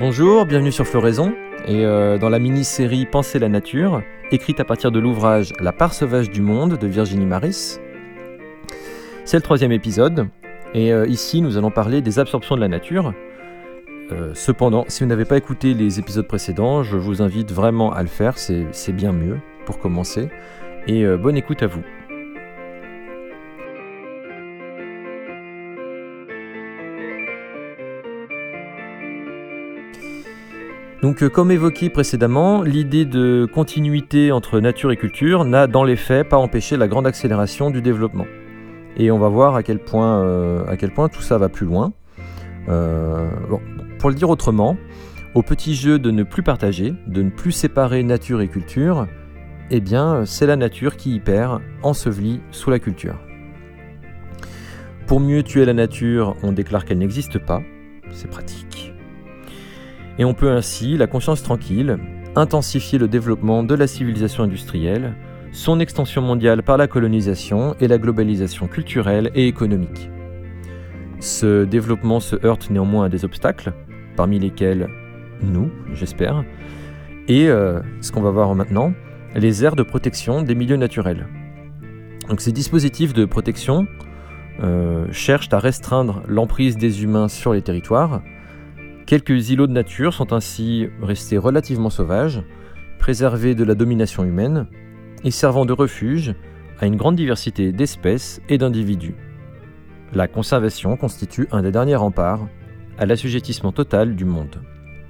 Bonjour, bienvenue sur Floraison et euh, dans la mini-série Penser la nature, écrite à partir de l'ouvrage La part sauvage du monde de Virginie Maris. C'est le troisième épisode et euh, ici nous allons parler des absorptions de la nature. Euh, cependant, si vous n'avez pas écouté les épisodes précédents, je vous invite vraiment à le faire, c'est bien mieux pour commencer. Et bonne écoute à vous. Donc euh, comme évoqué précédemment, l'idée de continuité entre nature et culture n'a dans les faits pas empêché la grande accélération du développement. Et on va voir à quel point, euh, tout ça va plus loin. Euh, pour le dire autrement, au petit jeu de ne plus partager, de ne plus séparer nature et culture, eh bien c'est la nature qui y perd, ensevelie sous la culture. Pour mieux tuer la nature, on déclare qu'elle n'existe pas, c'est pratique et on peut ainsi, la conscience tranquille, intensifier le développement de la civilisation industrielle, son extension mondiale par la colonisation et la globalisation culturelle et économique. Ce développement se heurte néanmoins à des obstacles, parmi lesquels nous, j'espère, et euh, ce qu'on va voir maintenant, les aires de protection des milieux naturels. Donc ces dispositifs de protection euh, cherchent à restreindre l'emprise des humains sur les territoires, Quelques îlots de nature sont ainsi restés relativement sauvages, préservés de la domination humaine et servant de refuge à une grande diversité d'espèces et d'individus. La conservation constitue un des derniers remparts à l'assujettissement total du monde.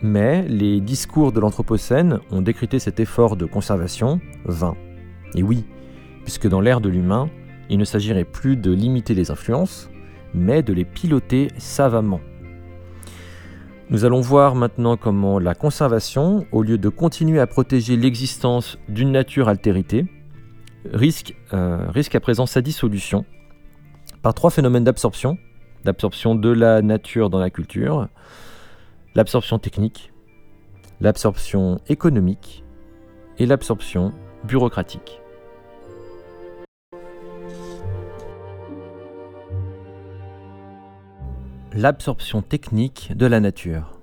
Mais les discours de l'Anthropocène ont décrété cet effort de conservation vain. Et oui, puisque dans l'ère de l'humain, il ne s'agirait plus de limiter les influences, mais de les piloter savamment. Nous allons voir maintenant comment la conservation, au lieu de continuer à protéger l'existence d'une nature altérité, risque, euh, risque à présent sa dissolution par trois phénomènes d'absorption. L'absorption de la nature dans la culture, l'absorption technique, l'absorption économique et l'absorption bureaucratique. L'absorption technique de la nature.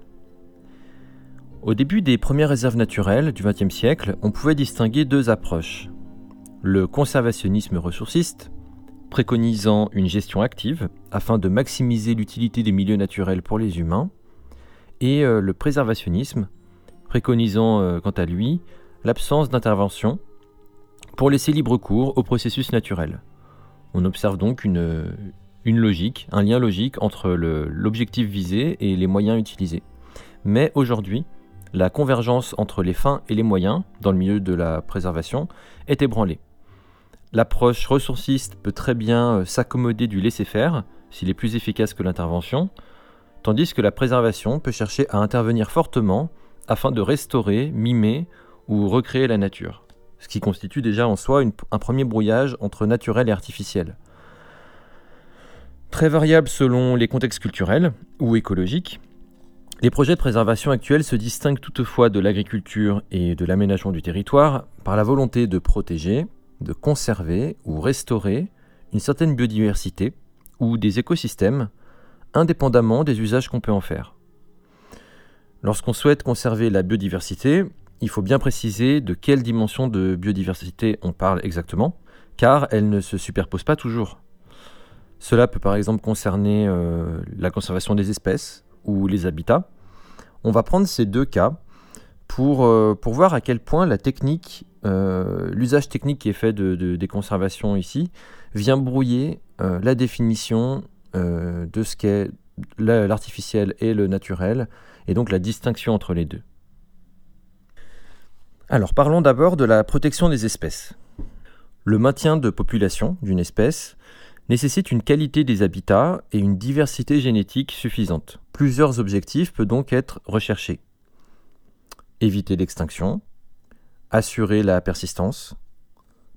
Au début des premières réserves naturelles du XXe siècle, on pouvait distinguer deux approches. Le conservationnisme ressourciste, préconisant une gestion active afin de maximiser l'utilité des milieux naturels pour les humains, et euh, le préservationnisme, préconisant euh, quant à lui l'absence d'intervention pour laisser libre cours au processus naturel. On observe donc une, une logique, un lien logique entre l'objectif visé et les moyens utilisés. Mais aujourd'hui, la convergence entre les fins et les moyens, dans le milieu de la préservation, est ébranlée. L'approche ressourciste peut très bien euh, s'accommoder du laisser-faire, s'il est plus efficace que l'intervention, tandis que la préservation peut chercher à intervenir fortement afin de restaurer, mimer ou recréer la nature, ce qui constitue déjà en soi un premier brouillage entre naturel et artificiel. Très variable selon les contextes culturels ou écologiques, les projets de préservation actuels se distinguent toutefois de l'agriculture et de l'aménagement du territoire par la volonté de protéger, de conserver ou restaurer une certaine biodiversité ou des écosystèmes, indépendamment des usages qu'on peut en faire. Lorsqu'on souhaite conserver la biodiversité, il faut bien préciser de quelle dimension de biodiversité on parle exactement, car elle ne se superpose pas toujours. Cela peut par exemple concerner euh, la conservation des espèces ou les habitats. On va prendre ces deux cas pour, euh, voir à quel point euh, l'usage technique qui est fait de, des conservations ici, vient brouiller la définition de ce qu'est l'artificiel et le naturel, et donc la distinction entre les deux. Alors parlons d'abord de la protection des espèces. Le maintien de population d'une espèce nécessite une qualité des habitats et une diversité génétique suffisante. Plusieurs objectifs peuvent donc être recherchés. Éviter l'extinction, assurer la persistance,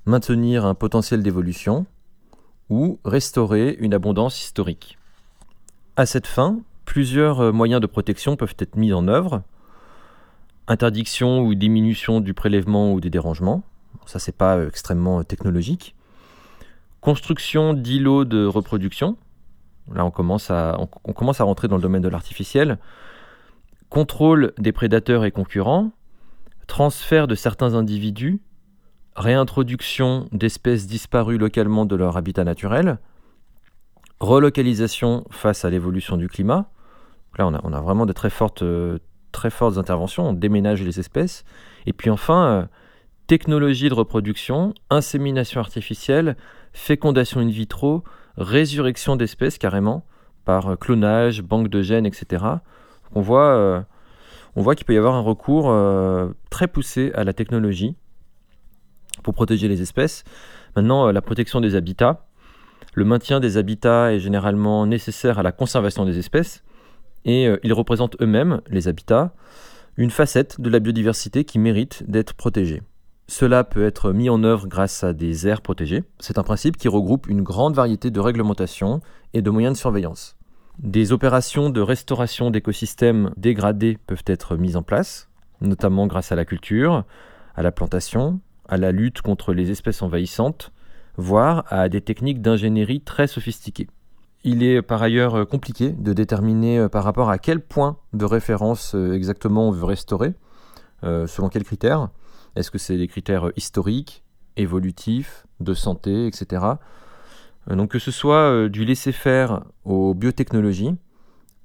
maintenir un potentiel d'évolution ou restaurer une abondance historique. À cette fin, plusieurs moyens de protection peuvent être mis en œuvre. Interdiction ou diminution du prélèvement ou des dérangements, ça c'est pas euh, extrêmement technologique. Construction d'îlots de reproduction. Là, on commence, à, on, commence à rentrer dans le domaine de l'artificiel. contrôle des prédateurs et concurrents, transfert de certains individus, réintroduction d'espèces disparues localement de leur habitat naturel, relocalisation face à l'évolution du climat. Là, on a, vraiment de très fortes, très fortes interventions, on déménage les espèces. Et puis enfin, euh, technologie de reproduction, insémination artificielle, fécondation in vitro, résurrection d'espèces carrément, par euh, clonage, banque de gènes, etc. On voit, on voit qu'il peut y avoir un recours très poussé à la technologie pour protéger les espèces. Maintenant, la protection des habitats. Le maintien des habitats est généralement nécessaire à la conservation des espèces et euh, ils représentent eux-mêmes, les habitats, une facette de la biodiversité qui mérite d'être protégée. Cela peut être mis en œuvre grâce à des aires protégées. C'est un principe qui regroupe une grande variété de réglementations et de moyens de surveillance. Des opérations de restauration d'écosystèmes dégradés peuvent être mises en place, notamment grâce à la culture, à la plantation, à la lutte contre les espèces envahissantes, voire à des techniques d'ingénierie très sophistiquées. Il est par ailleurs euh, compliqué de déterminer euh, par rapport à quel point de référence euh, exactement on veut restaurer, selon quels critères. Est-ce que c'est des critères historiques, évolutifs, de santé, etc. Donc que ce soit du laisser-faire aux biotechnologies,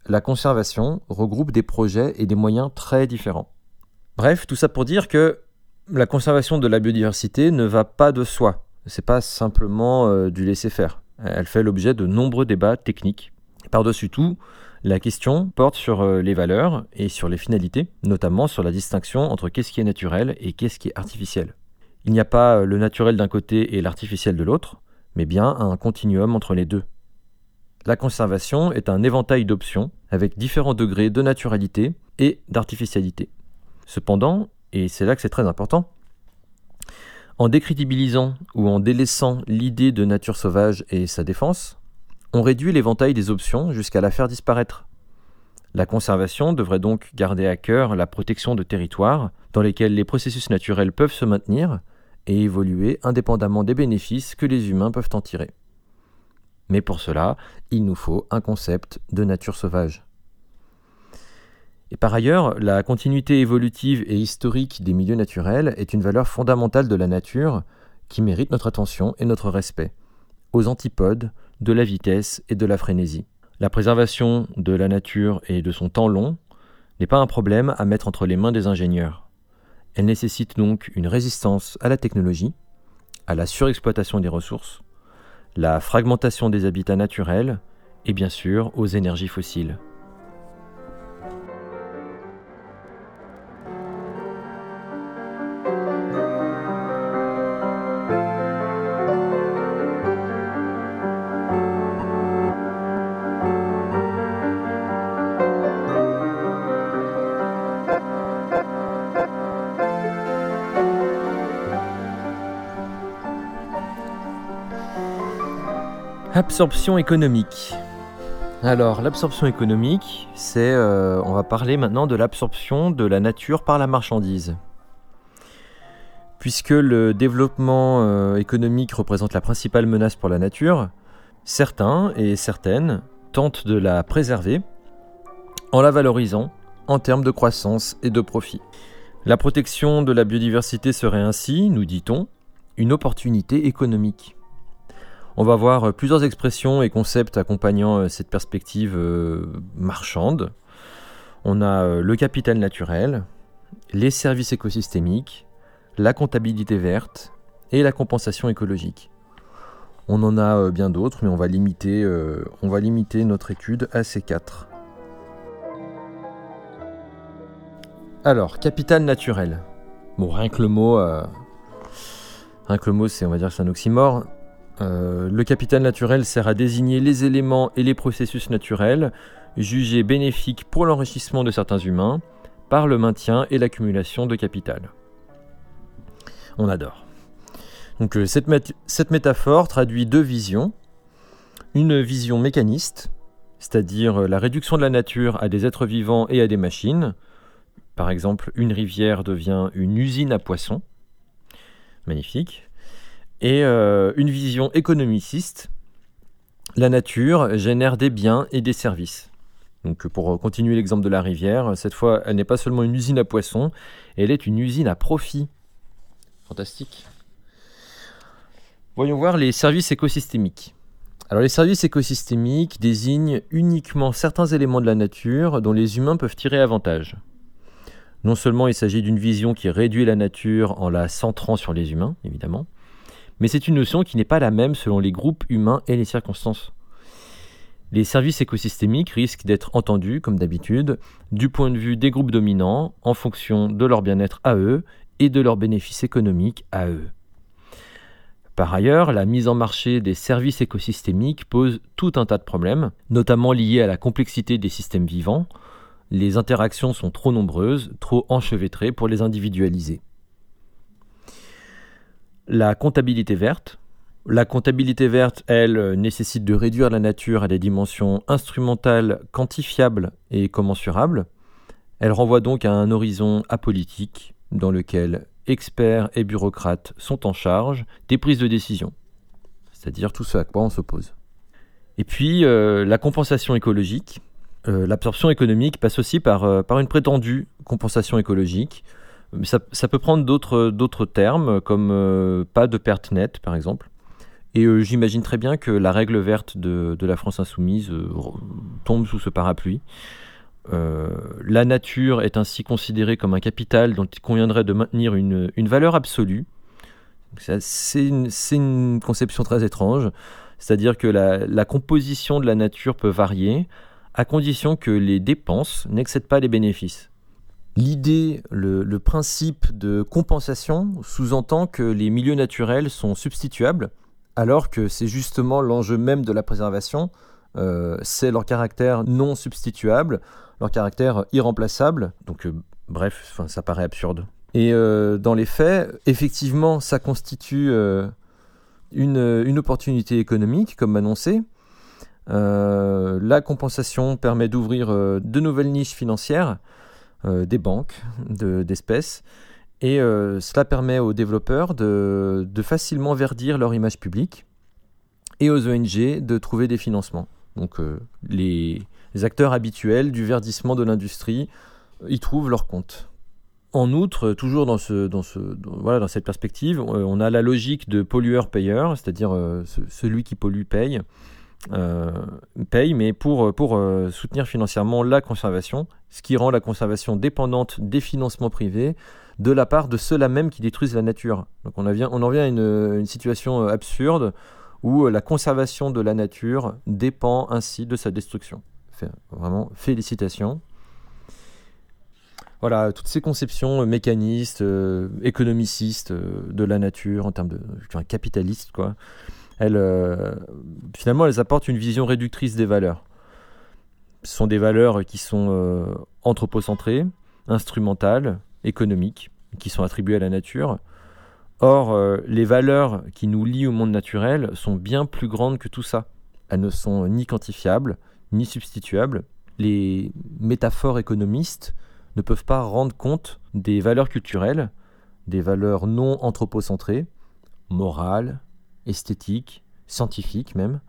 la conservation regroupe des projets et des moyens très différents. Bref, tout ça pour dire que la conservation de la biodiversité ne va pas de soi. C'est pas simplement du laisser-faire. Elle fait l'objet de nombreux débats techniques. Par-dessus tout, la question porte sur euh, les valeurs et sur les finalités, notamment sur la distinction entre qu'est-ce qui est naturel et qu'est-ce qui est artificiel. Il n'y a pas euh, le naturel d'un côté et l'artificiel de l'autre, mais bien un continuum entre les deux. La conservation est un éventail d'options avec différents degrés de naturalité et d'artificialité. Cependant, et c'est là que c'est très important, en décrédibilisant ou en délaissant l'idée de nature sauvage et sa défense, on réduit l'éventail des options jusqu'à la faire disparaître. La conservation devrait donc garder à cœur la protection de territoires dans lesquels les processus naturels peuvent se maintenir et évoluer indépendamment des bénéfices que les humains peuvent en tirer. Mais pour cela, il nous faut un concept de nature sauvage. Et par ailleurs, la continuité évolutive et historique des milieux naturels est une valeur fondamentale de la nature qui mérite notre attention et notre respect, aux antipodes de la vitesse et de la frénésie. La préservation de la nature et de son temps long n'est pas un problème à mettre entre les mains des ingénieurs. Elle nécessite donc une résistance à la technologie, à la surexploitation des ressources, la fragmentation des habitats naturels et bien sûr aux énergies fossiles. Absorption économique. Alors, l'absorption économique, c'est. Euh, on va parler maintenant de l'absorption de la nature par la marchandise. Puisque le développement euh, économique représente la principale menace pour la nature, certains et certaines tentent de la préserver en la valorisant en termes de croissance et de profit. La protection de la biodiversité serait ainsi, nous dit-on, une opportunité économique. On va voir euh, plusieurs expressions et concepts accompagnant euh, cette perspective euh, marchande. On a le capital naturel, les services écosystémiques, la comptabilité verte et la compensation écologique. On en a bien d'autres, mais on va, limiter, notre étude à ces quatre. Alors, capital naturel. Bon, rien que le mot, rien que le mot, c'est, on va dire, c'est un oxymore. Euh, le capital naturel sert à désigner les éléments et les processus naturels jugés bénéfiques pour l'enrichissement de certains humains par le maintien et l'accumulation de capital. On adore. Donc euh, cette, cette métaphore traduit deux visions. Une vision mécaniste, c'est-à-dire euh, la réduction de la nature à des êtres vivants et à des machines. Par exemple, une rivière devient une usine à poissons. Magnifique et euh, une vision économiciste. La nature génère des biens et des services. Donc pour continuer l'exemple de la rivière, cette fois, elle n'est pas seulement une usine à poissons, elle est une usine à profit. Fantastique. Voyons voir les services écosystémiques. Alors les services écosystémiques désignent uniquement certains éléments de la nature dont les humains peuvent tirer avantage. Non seulement il s'agit d'une vision qui réduit la nature en la centrant sur les humains, évidemment, mais c'est une notion qui n'est pas la même selon les groupes humains et les circonstances. Les services écosystémiques risquent d'être entendus, comme d'habitude, du point de vue des groupes dominants, en fonction de leur bien-être à eux et de leurs bénéfices économiques à eux. Par ailleurs, la mise en marché des services écosystémiques pose tout un tas de problèmes, notamment liés à la complexité des systèmes vivants. Les interactions sont trop nombreuses, trop enchevêtrées pour les individualiser. La comptabilité verte, la comptabilité verte, elle, nécessite de réduire la nature à des dimensions instrumentales, quantifiables et commensurables. Elle renvoie donc à un horizon apolitique dans lequel experts et bureaucrates sont en charge des prises de décision, c'est-à-dire tout ce à quoi on s'oppose. Et puis, euh, la compensation écologique. Euh, l'absorption économique passe aussi euh, par une prétendue compensation écologique. Ça, ça peut prendre d'autres termes, comme pas de perte nette, par exemple. Et euh, j'imagine très bien que la règle verte de, la France insoumise euh, tombe sous ce parapluie. Euh, la nature est ainsi considérée comme un capital dont il conviendrait de maintenir une, valeur absolue. C'est une, conception très étrange, c'est-à-dire que la, composition de la nature peut varier à condition que les dépenses n'excèdent pas les bénéfices. L'idée, le, principe de compensation sous-entend que les milieux naturels sont substituables alors que c'est justement l'enjeu même de la préservation, euh, c'est leur caractère non substituable, leur caractère irremplaçable. Donc, euh, bref, ça paraît absurde. Et euh, dans les faits, effectivement, ça constitue une, opportunité économique, comme annoncé. la compensation permet d'ouvrir de nouvelles niches financières, des banques, d'espèces. Et euh, cela permet aux développeurs de, facilement verdir leur image publique et aux ONG de trouver des financements. Donc euh, les, acteurs habituels du verdissement de l'industrie euh, y trouvent leur compte. En outre, toujours dans, ce, dans, ce, voilà, dans cette perspective, on a la logique de pollueur-payeur, c'est-à-dire celui qui pollue paye, paye, mais pour, pour soutenir financièrement la conservation, ce qui rend la conservation dépendante des financements privés de la part de ceux-là même qui détruisent la nature. Donc on, en vient à une, situation euh, absurde où euh, la conservation de la nature dépend ainsi de sa destruction. Vraiment, félicitations. Voilà, toutes ces conceptions euh, mécanistes, économicistes de la nature, en termes de enfin, capitalistes, quoi, elles, finalement, elles apportent une vision réductrice des valeurs. Ce sont des valeurs qui sont anthropocentrées, instrumentales, économiques qui sont attribuées à la nature. Or, euh, les valeurs qui nous lient au monde naturel sont bien plus grandes que tout ça. Elles ne sont ni quantifiables, ni substituables. Les métaphores économistes ne peuvent pas rendre compte des valeurs culturelles, des valeurs non anthropocentrées, morales, esthétiques, scientifiques même,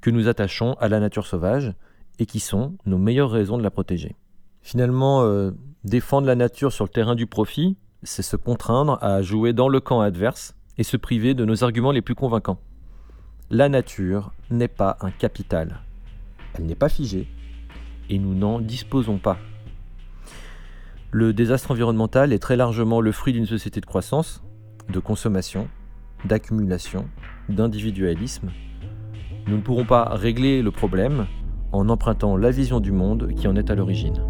que nous attachons à la nature sauvage et qui sont nos meilleures raisons de la protéger. Finalement, euh, Défendre la nature sur le terrain du profit, c'est se contraindre à jouer dans le camp adverse et se priver de nos arguments les plus convaincants. La nature n'est pas un capital. Elle n'est pas figée et nous n'en disposons pas. Le désastre environnemental est très largement le fruit d'une société de croissance, de consommation, d'accumulation, d'individualisme. Nous ne pourrons pas régler le problème en empruntant la vision du monde qui en est à l'origine.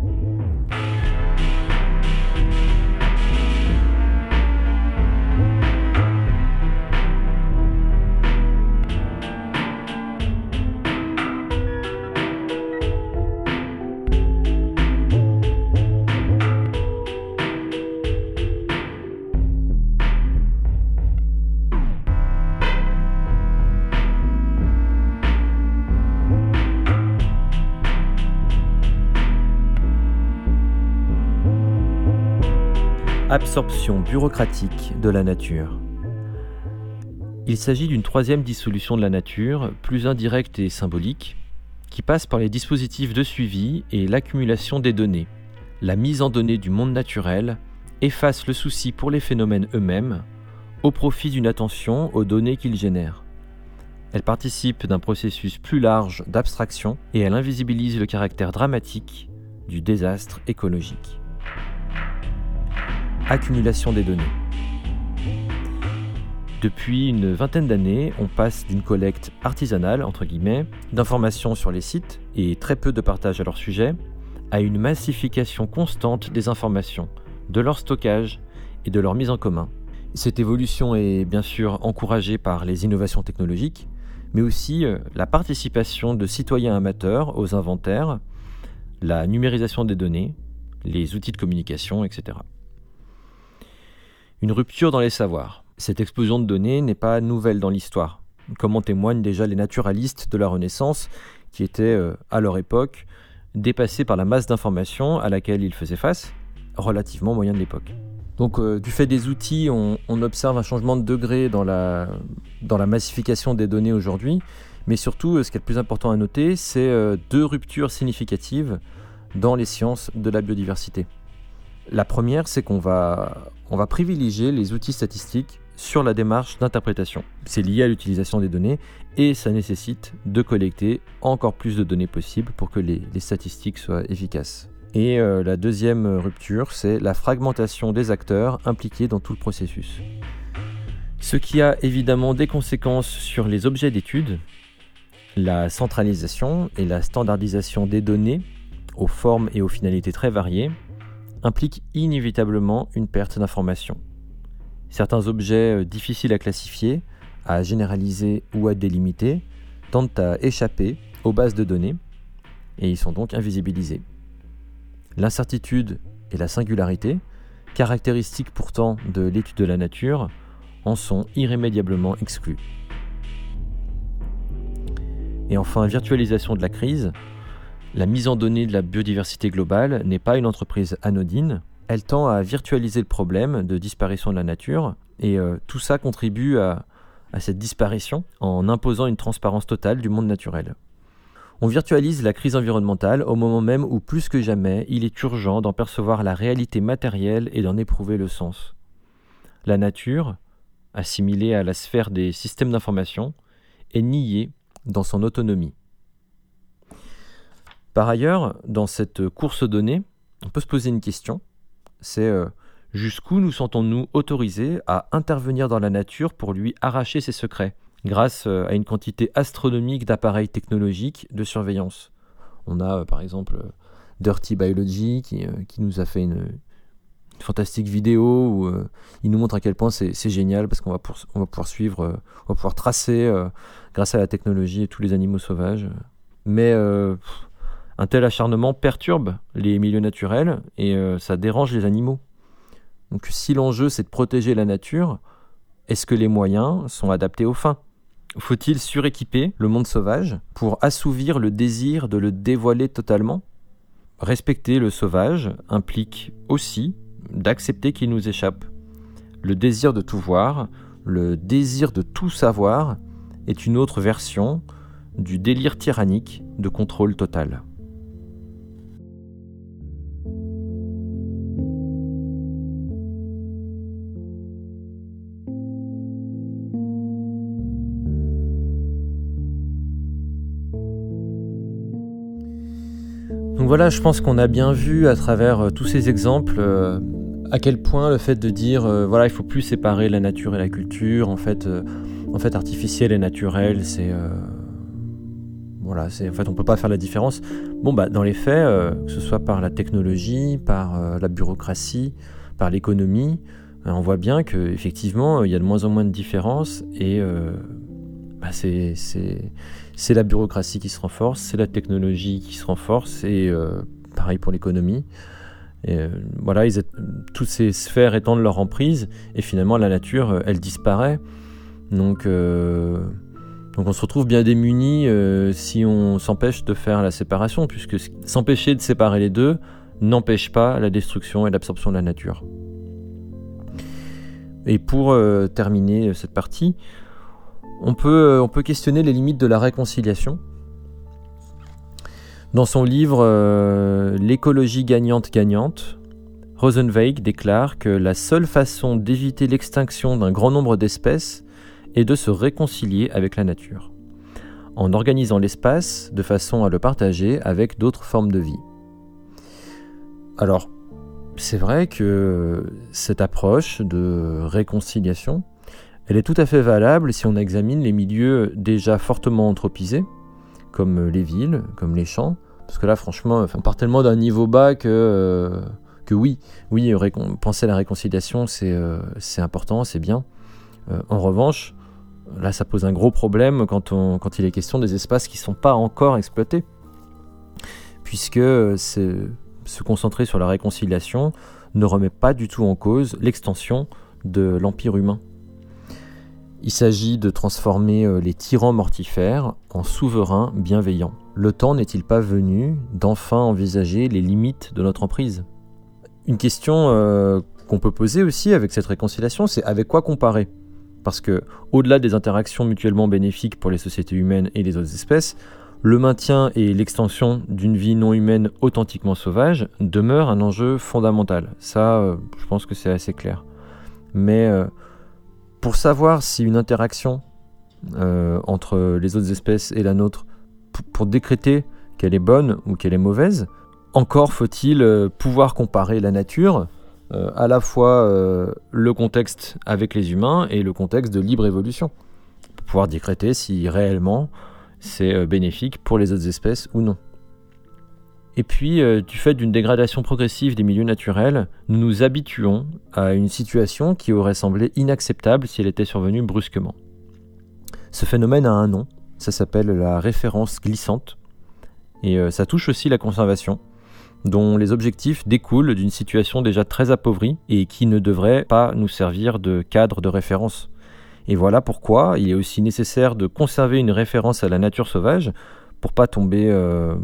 Absorption bureaucratique de la nature. Il s'agit d'une troisième dissolution de la nature, plus indirecte et symbolique, qui passe par les dispositifs de suivi et l'accumulation des données. La mise en données du monde naturel efface le souci pour les phénomènes eux-mêmes au profit d'une attention aux données qu'ils génèrent. Elle participe d'un processus plus large d'abstraction et elle invisibilise le caractère dramatique du désastre écologique. Accumulation des données. Depuis une vingtaine d'années, on passe d'une collecte artisanale, entre guillemets, d'informations sur les sites et très peu de partage à leur sujet, à une massification constante des informations, de leur stockage et de leur mise en commun. Cette évolution est bien sûr encouragée par les innovations technologiques, mais aussi euh, la participation de citoyens amateurs aux inventaires, la numérisation des données, les outils de communication, etc. Une rupture dans les savoirs. Cette explosion de données n'est pas nouvelle dans l'histoire, comme en témoignent déjà les naturalistes de la Renaissance, qui étaient, euh, à leur époque, dépassés par la masse d'informations à laquelle ils faisaient face, relativement moyen de l'époque. Donc euh, du fait des outils, on, observe un changement de degré dans la, dans la massification des données aujourd'hui, mais surtout, ce qui est le plus important à noter, c'est euh, deux ruptures significatives dans les sciences de la biodiversité. La première, c'est qu'on va, on va privilégier les outils statistiques sur la démarche d'interprétation. C'est lié à l'utilisation des données et ça nécessite de collecter encore plus de données possibles pour que les, statistiques soient efficaces. Et euh, la deuxième rupture, c'est la fragmentation des acteurs impliqués dans tout le processus. Ce qui a évidemment des conséquences sur les objets d'étude, la centralisation et la standardisation des données aux formes et aux finalités très variées impliquent inévitablement une perte d'informations. Certains objets euh, difficiles à classifier, à généraliser ou à délimiter tendent à échapper aux bases de données et ils sont donc invisibilisés. L'incertitude et la singularité, caractéristiques pourtant de l'étude de la nature, en sont irrémédiablement exclus. Et enfin, virtualisation de la crise. La mise en données de la biodiversité globale n'est pas une entreprise anodine. Elle tend à virtualiser le problème de disparition de la nature et euh, tout ça contribue à, à cette disparition en imposant une transparence totale du monde naturel. On virtualise la crise environnementale au moment même où plus que jamais il est urgent d'en percevoir la réalité matérielle et d'en éprouver le sens. La nature, assimilée à la sphère des systèmes d'information, est niée dans son autonomie. Par ailleurs, dans cette course aux données, on peut se poser une question, c'est euh, jusqu'où nous sentons-nous autorisés à intervenir dans la nature pour lui arracher ses secrets, grâce euh, à une quantité astronomique d'appareils technologiques de surveillance? On a euh, par exemple Dirty Biology qui, qui, nous a fait une, fantastique vidéo où il nous montre à quel point c'est génial parce qu'on va, on va pouvoir suivre, on va pouvoir tracer grâce à la technologie tous les animaux sauvages. Mais un tel acharnement perturbe les milieux naturels et euh, ça dérange les animaux. Donc si l'enjeu c'est de protéger la nature, est-ce que les moyens sont adaptés aux fins? Faut-il suréquiper le monde sauvage pour assouvir le désir de le dévoiler totalement? Respecter le sauvage implique aussi d'accepter qu'il nous échappe. Le désir de tout voir, le désir de tout savoir est une autre version du délire tyrannique de contrôle total. Donc voilà, je pense qu'on a bien vu à travers euh, tous ces exemples euh, à quel point le fait de dire euh, voilà, il faut plus séparer la nature et la culture, en fait, fait artificiel et naturel, c'est voilà, c'est en fait on peut pas faire la différence. Bon bah dans les faits, que ce soit par la technologie, par la bureaucratie, par l'économie, on voit bien que effectivement il y a de moins en moins de différences et bah, c'est la bureaucratie qui se renforce, c'est la technologie qui se renforce, et euh, pareil pour l'économie. Euh, voilà, toutes ces sphères étendent leur emprise, et finalement la nature, euh, elle disparaît. Donc, donc on se retrouve bien démuni si on s'empêche de faire la séparation, puisque s'empêcher de séparer les deux n'empêche pas la destruction et l'absorption de la nature. Et pour terminer cette partie, on peut, euh, on peut questionner les limites de la réconciliation. Dans son livre euh, L'écologie gagnante-gagnante, Rosenweig déclare que la seule façon d'éviter l'extinction d'un grand nombre d'espèces est de se réconcilier avec la nature, en organisant l'espace de façon à le partager avec d'autres formes de vie. Alors, c'est vrai que cette approche de réconciliation, elle est tout à fait valable si on examine les milieux déjà fortement anthropisés, comme les villes, comme les champs, parce que là, franchement, on part tellement d'un niveau bas que, euh, oui, oui, penser à la réconciliation, c'est euh, important, c'est bien. Euh, en revanche, là, ça pose un gros problème quand, on, quand il est question des espaces qui ne sont pas encore exploités, puisque se concentrer sur la réconciliation ne remet pas du tout en cause l'extension de l'Empire humain. Il s'agit de transformer euh, les tyrans mortifères en souverains bienveillants. Le temps n'est-il pas venu d'enfin envisager les limites de notre emprise? Une question euh, qu'on peut poser aussi avec cette réconciliation, c'est avec quoi comparer? Parce que, au-delà des interactions mutuellement bénéfiques pour les sociétés humaines et les autres espèces, le maintien et l'extension d'une vie non humaine authentiquement sauvage demeurent un enjeu fondamental. Ça, euh, je pense que c'est assez clair. Mais pour savoir si une interaction euh, entre les autres espèces et la nôtre, pour décréter qu'elle est bonne ou qu'elle est mauvaise, encore faut-il euh, pouvoir comparer la nature, euh, à la fois le contexte avec les humains et le contexte de libre évolution, pour pouvoir décréter si réellement c'est bénéfique pour les autres espèces ou non. Et puis, euh, du fait d'une dégradation progressive des milieux naturels, nous nous habituons à une situation qui aurait semblé inacceptable si elle était survenue brusquement. Ce phénomène a un nom, ça s'appelle la référence glissante, et euh, ça touche aussi la conservation, dont les objectifs découlent d'une situation déjà très appauvrie et qui ne devrait pas nous servir de cadre de référence. Et voilà pourquoi il est aussi nécessaire de conserver une référence à la nature sauvage pour pas tomber, euh,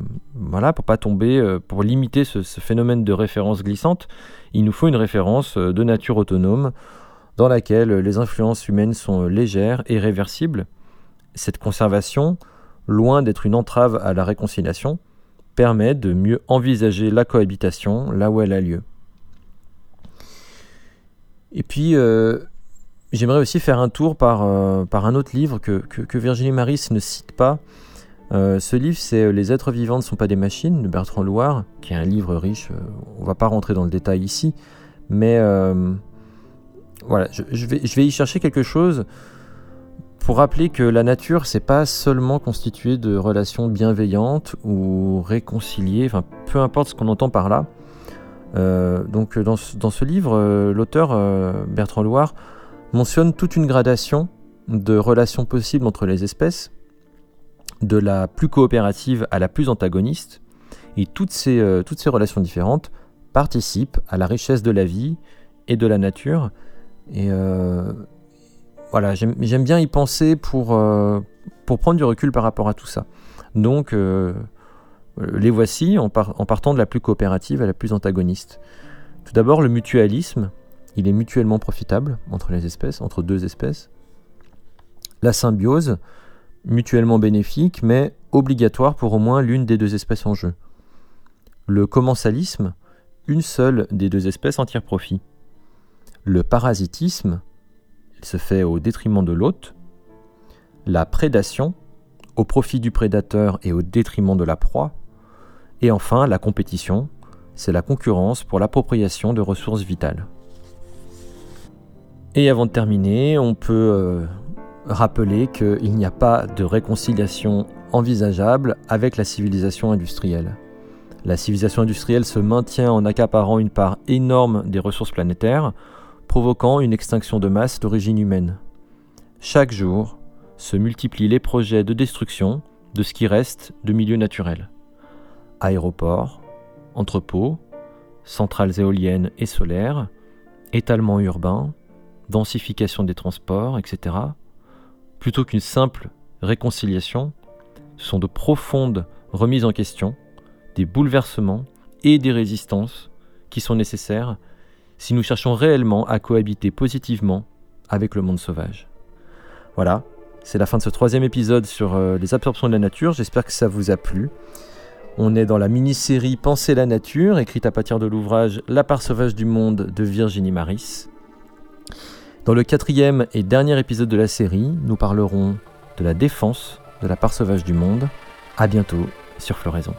pour pas tomber, euh, pour limiter ce, phénomène de référence glissante, il nous faut une référence euh, de nature autonome dans laquelle les influences humaines sont légères et réversibles. Cette conservation, loin d'être une entrave à la réconciliation, permet de mieux envisager la cohabitation là où elle a lieu. Et puis, j'aimerais aussi faire un tour par, un autre livre que Virginie Maris ne cite pas, euh, ce livre, c'est euh, Les êtres vivants ne sont pas des machines de Bertrand Loire, qui est un livre riche. Euh, on va pas rentrer dans le détail ici, mais voilà, je, vais, y chercher quelque chose pour rappeler que la nature, c'est pas seulement constitué de relations bienveillantes ou réconciliées, enfin peu importe ce qu'on entend par là. donc dans ce, dans ce livre, l'auteur Bertrand Loire mentionne toute une gradation de relations possibles entre les espèces de la plus coopérative à la plus antagoniste, et toutes ces, euh, toutes ces relations différentes participent à la richesse de la vie et de la nature. Et euh, voilà, j'aime bien y penser pour, euh, pour prendre du recul par rapport à tout ça. Donc, les voici en, partant de la plus coopérative à la plus antagoniste. Tout d'abord, le mutualisme, il est mutuellement profitable entre les espèces, entre deux espèces. La symbiose, mutuellement bénéfique, mais obligatoire pour au moins l'une des deux espèces en jeu. Le commensalisme, une seule des deux espèces en tire profit. Le parasitisme, il se fait au détriment de l'hôte. La prédation, au profit du prédateur et au détriment de la proie. Et enfin, la compétition, c'est la concurrence pour l'appropriation de ressources vitales. Et avant de terminer, on peut euh, rappeler qu'il n'y a pas de réconciliation envisageable avec la civilisation industrielle. La civilisation industrielle se maintient en accaparant une part énorme des ressources planétaires, provoquant une extinction de masse d'origine humaine. Chaque jour se multiplient les projets de destruction de ce qui reste de milieux naturels. Aéroports, entrepôts, centrales éoliennes et solaires, étalement urbain, densification des transports, etc plutôt qu'une simple réconciliation, ce sont de profondes remises en question, des bouleversements et des résistances qui sont nécessaires si nous cherchons réellement à cohabiter positivement avec le monde sauvage. Voilà, c'est la fin de ce troisième épisode sur euh, les absorptions de la nature, j'espère que ça vous a plu. On est dans la mini-série Penser la nature, écrite à partir de l'ouvrage La part sauvage du monde de Virginie Maris. Dans le quatrième et dernier épisode de la série, nous parlerons de la défense de la part sauvage du monde. À bientôt sur Floraison.